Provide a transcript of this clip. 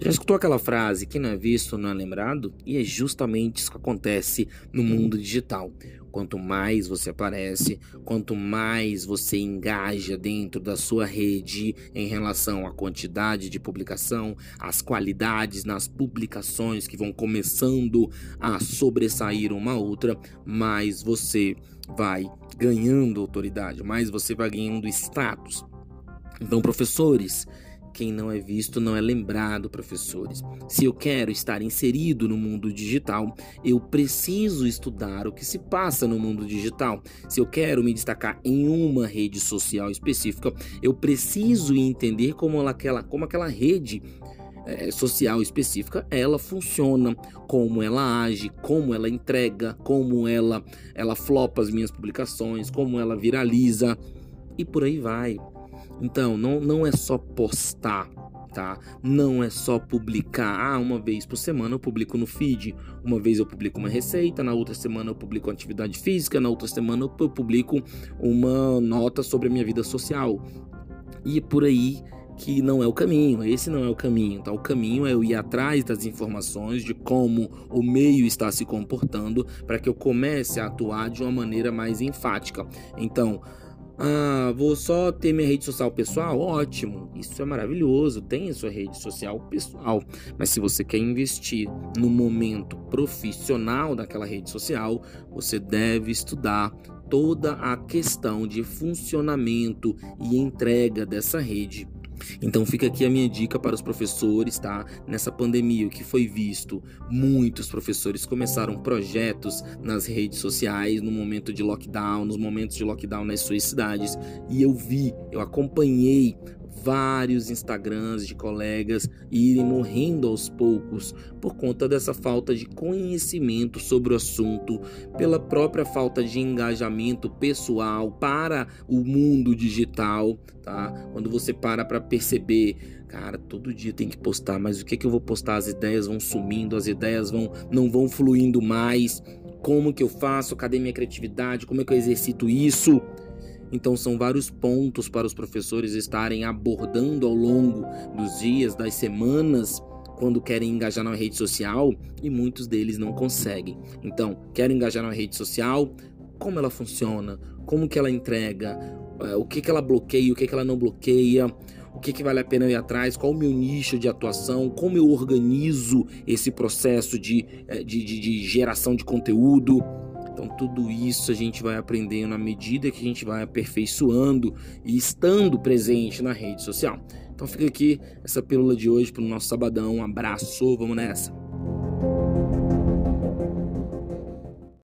Já escutou aquela frase: quem não é visto não é lembrado? E é justamente isso que acontece no mundo digital. Quanto mais você aparece, quanto mais você engaja dentro da sua rede em relação à quantidade de publicação, as qualidades nas publicações que vão começando a sobressair uma outra, mais você vai ganhando autoridade, mais você vai ganhando status. Então, professores, quem não é visto não é lembrado, professores. Se eu quero estar inserido no mundo digital, eu preciso estudar o que se passa no mundo digital. Se eu quero me destacar em uma rede social específica, eu preciso entender como aquela, como aquela rede é, social específica, ela funciona, como ela age, como ela entrega, como ela ela flopa as minhas publicações, como ela viraliza e por aí vai. Então, não, não é só postar, tá? Não é só publicar. Ah, uma vez por semana eu publico no feed, uma vez eu publico uma receita, na outra semana eu publico atividade física, na outra semana eu publico uma nota sobre a minha vida social. E por aí que não é o caminho, esse não é o caminho, tá? O caminho é eu ir atrás das informações de como o meio está se comportando para que eu comece a atuar de uma maneira mais enfática. Então, ah, vou só ter minha rede social pessoal? Ótimo, isso é maravilhoso. Tenha sua rede social pessoal. Mas se você quer investir no momento profissional daquela rede social, você deve estudar toda a questão de funcionamento e entrega dessa rede então fica aqui a minha dica para os professores, tá? Nessa pandemia, o que foi visto, muitos professores começaram projetos nas redes sociais no momento de lockdown, nos momentos de lockdown nas suas cidades, e eu vi, eu acompanhei vários Instagrams de colegas irem morrendo aos poucos por conta dessa falta de conhecimento sobre o assunto, pela própria falta de engajamento pessoal para o mundo digital, tá? Quando você para para perceber, cara, todo dia tem que postar, mas o que é que eu vou postar? As ideias vão sumindo, as ideias vão não vão fluindo mais. Como que eu faço? Cadê minha criatividade? Como é que eu exercito isso? Então, são vários pontos para os professores estarem abordando ao longo dos dias, das semanas, quando querem engajar na rede social e muitos deles não conseguem. Então, quero engajar na rede social, como ela funciona, como que ela entrega, é, o que, que ela bloqueia, o que, que ela não bloqueia, o que, que vale a pena ir atrás, qual o meu nicho de atuação, como eu organizo esse processo de, é, de, de, de geração de conteúdo. Então, tudo isso a gente vai aprendendo à medida que a gente vai aperfeiçoando e estando presente na rede social. Então, fica aqui essa pílula de hoje para o nosso sabadão. Um abraço, vamos nessa!